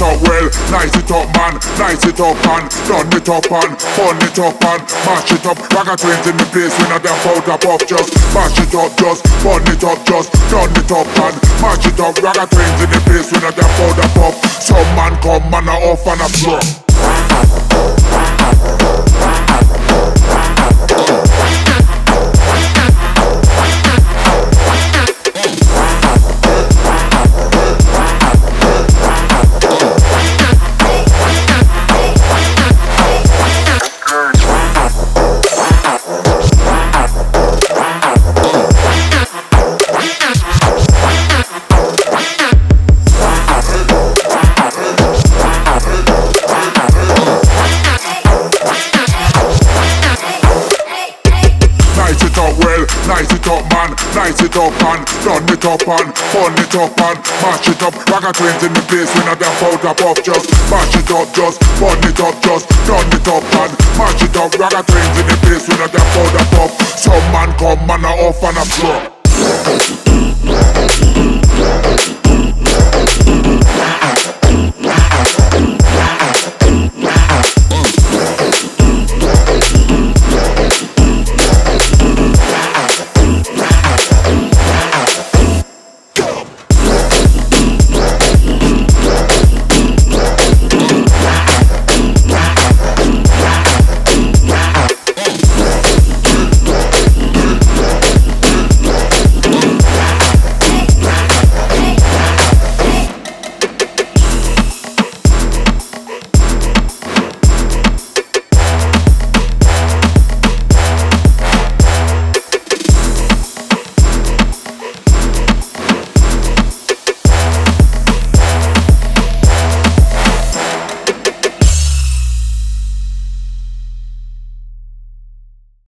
up well, nice it up man, nice it up and done it up and fun it up and mash it up. Ragga twins in the place, we not them powder puff just mash it up, just fun it up, just done it up and mash it up. Ragga twins in the place, we not them powder puff. Some man come man a off and a flop. Nice it up man, nice it up and done it up and fun it up and mash it up. Ragga twins in the place, we not them powder puff just mash it up, just fun it up, just done it up and mash it up. Ragga twins in the place, we not them powder puff. Some man come man a off and a flop.